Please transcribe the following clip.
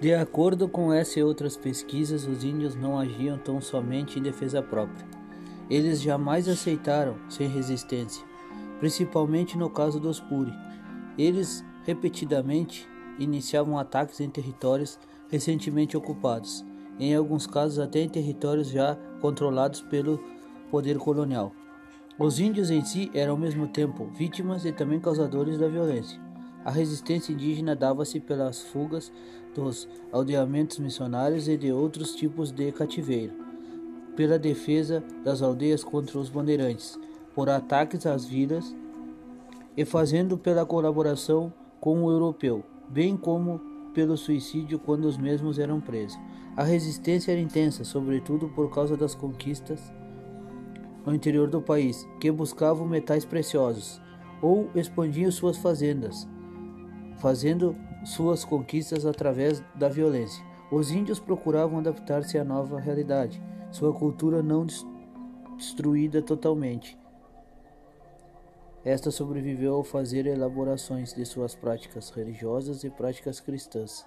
De acordo com essa e outras pesquisas, os índios não agiam tão somente em defesa própria. Eles jamais aceitaram sem resistência, principalmente no caso dos Puri. Eles repetidamente iniciavam ataques em territórios recentemente ocupados, em alguns casos até em territórios já controlados pelo poder colonial. Os índios em si eram ao mesmo tempo vítimas e também causadores da violência. A resistência indígena dava-se pelas fugas dos aldeamentos missionários e de outros tipos de cativeiro, pela defesa das aldeias contra os bandeirantes, por ataques às vilas e fazendo pela colaboração com o europeu, bem como pelo suicídio quando os mesmos eram presos. A resistência era intensa, sobretudo por causa das conquistas no interior do país, que buscavam metais preciosos ou expandiam suas fazendas, fazendo suas conquistas através da violência. Os índios procuravam adaptar-se à nova realidade, sua cultura não destruída totalmente. Esta sobreviveu ao fazer elaborações de suas práticas religiosas e práticas cristãs.